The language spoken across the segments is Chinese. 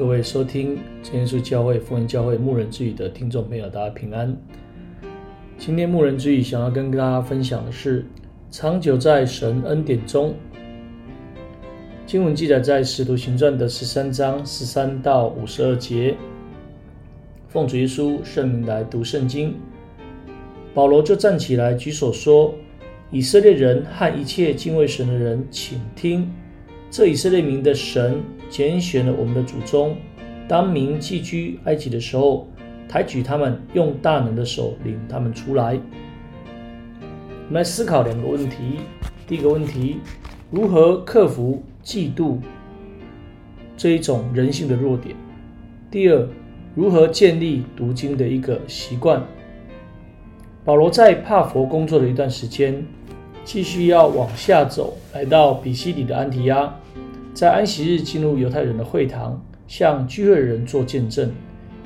各位收听真耶稣教会福音教会牧人之语的听众朋友，大家平安。今天牧人之语想要跟大家分享的是，长久在神恩典中。经文记载在使徒行传的十三章十三到五十二节。奉主耶稣圣名来读圣经。保罗就站起来举手说：“以色列人和一切敬畏神的人，请听。”这以色列民的神拣选了我们的祖宗，当民寄居埃及的时候，抬举他们，用大能的手领他们出来。我们来思考两个问题：第一个问题，如何克服嫉妒这一种人性的弱点；第二，如何建立读经的一个习惯。保罗在帕佛工作的一段时间。继续要往下走，来到比西底的安提阿，在安息日进入犹太人的会堂，向聚会的人做见证，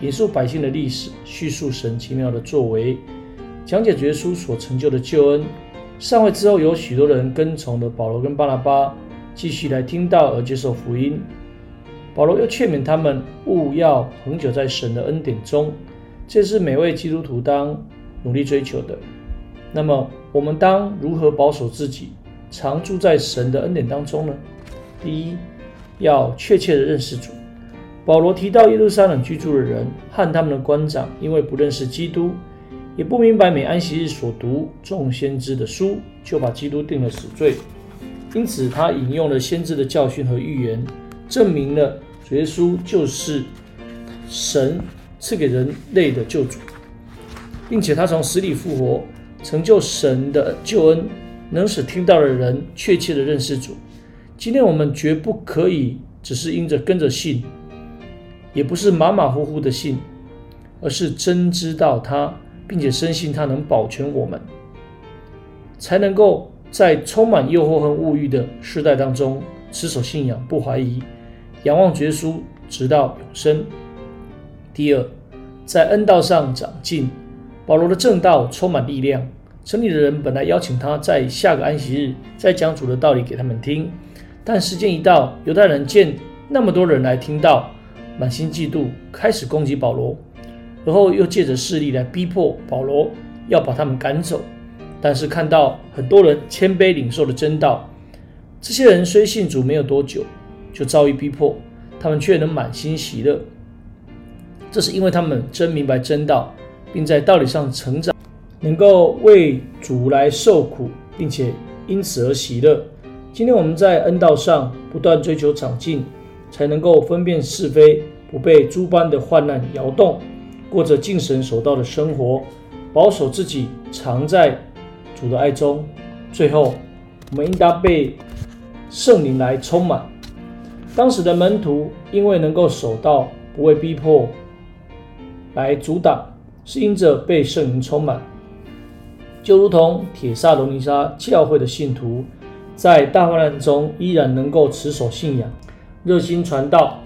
引述百姓的历史，叙述神奇妙的作为，讲解主耶稣所成就的救恩。上位之后，有许多人跟从了保罗跟巴拿巴，继续来听到而接受福音。保罗又劝勉他们，务要恒久在神的恩典中，这是每位基督徒当努力追求的。那么，我们当如何保守自己，常住在神的恩典当中呢？第一，要确切地认识主。保罗提到耶路撒冷居住的人和他们的官长，因为不认识基督，也不明白每安息日所读众先知的书，就把基督定了死罪。因此，他引用了先知的教训和预言，证明了主耶稣就是神赐给人类的救主，并且他从死里复活。成就神的救恩，能使听到的人确切的认识主。今天我们绝不可以只是因着跟着信，也不是马马虎虎的信，而是真知道他，并且深信他能保全我们，才能够在充满诱惑和物欲的世代当中持守信仰，不怀疑，仰望耶稣，直到永生。第二，在恩道上长进。保罗的正道充满力量。城里的人本来邀请他在下个安息日再讲主的道理给他们听，但时间一到，犹太人见那么多人来听到，满心嫉妒，开始攻击保罗，而后又借着势力来逼迫保罗，要把他们赶走。但是看到很多人谦卑领受了真道，这些人虽信主没有多久，就遭遇逼迫，他们却能满心喜乐。这是因为他们真明白真道。并在道理上成长，能够为主来受苦，并且因此而喜乐。今天我们在恩道上不断追求长进，才能够分辨是非，不被诸般的患难摇动，过着敬神守道的生活，保守自己常在主的爱中。最后，我们应当被圣灵来充满。当时的门徒因为能够守道，不被逼迫来阻挡。是因着被圣灵充满，就如同铁撒罗尼沙教会的信徒，在大患难中依然能够持守信仰，热心传道，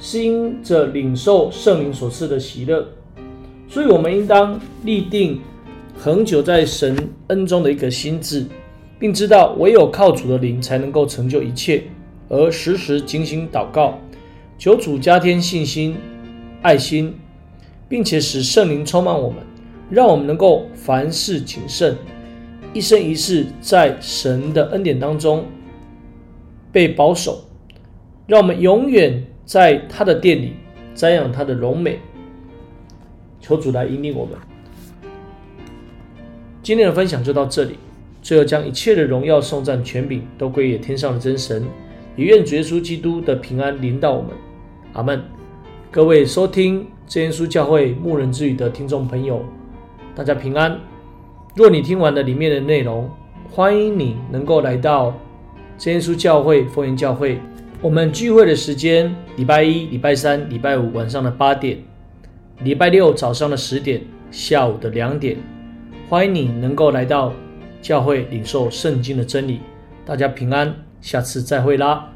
是因着领受圣灵所赐的喜乐。所以，我们应当立定恒久在神恩中的一个心志，并知道唯有靠主的灵才能够成就一切，而时时警醒祷告，求主加添信心、爱心。并且使圣灵充满我们，让我们能够凡事谨慎，一生一世在神的恩典当中被保守，让我们永远在他的殿里瞻仰他的荣美。求主来引领我们。今天的分享就到这里，最后将一切的荣耀、颂赞、权柄都归给天上的真神，也愿主耶稣基督的平安临到我们。阿门。各位收听真耶稣教会牧人之语的听众朋友，大家平安。若你听完了里面的内容，欢迎你能够来到真耶稣教会丰原教会。我们聚会的时间：礼拜一、礼拜三、礼拜五晚上的八点，礼拜六早上的十点，下午的两点。欢迎你能够来到教会领受圣经的真理。大家平安，下次再会啦。